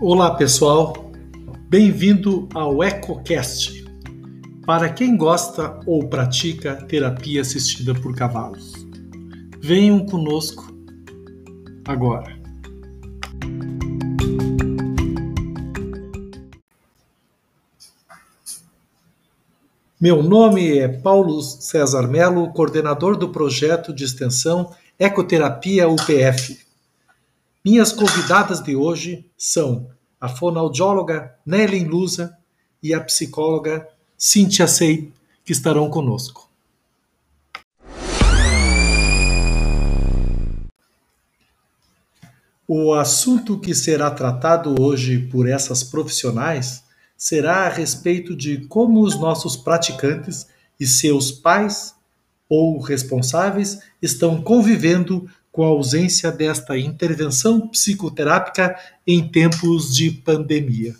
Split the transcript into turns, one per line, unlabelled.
Olá pessoal, bem-vindo ao EcoCast. Para quem gosta ou pratica terapia assistida por cavalos, venham conosco agora. Meu nome é Paulo César Melo, coordenador do projeto de extensão Ecoterapia UPF. Minhas convidadas de hoje são a fonoaudióloga Nelly Lusa e a psicóloga Cíntia Sei, que estarão conosco. O assunto que será tratado hoje por essas profissionais será a respeito de como os nossos praticantes e seus pais ou responsáveis estão convivendo com a ausência desta intervenção psicoterápica em tempos de pandemia.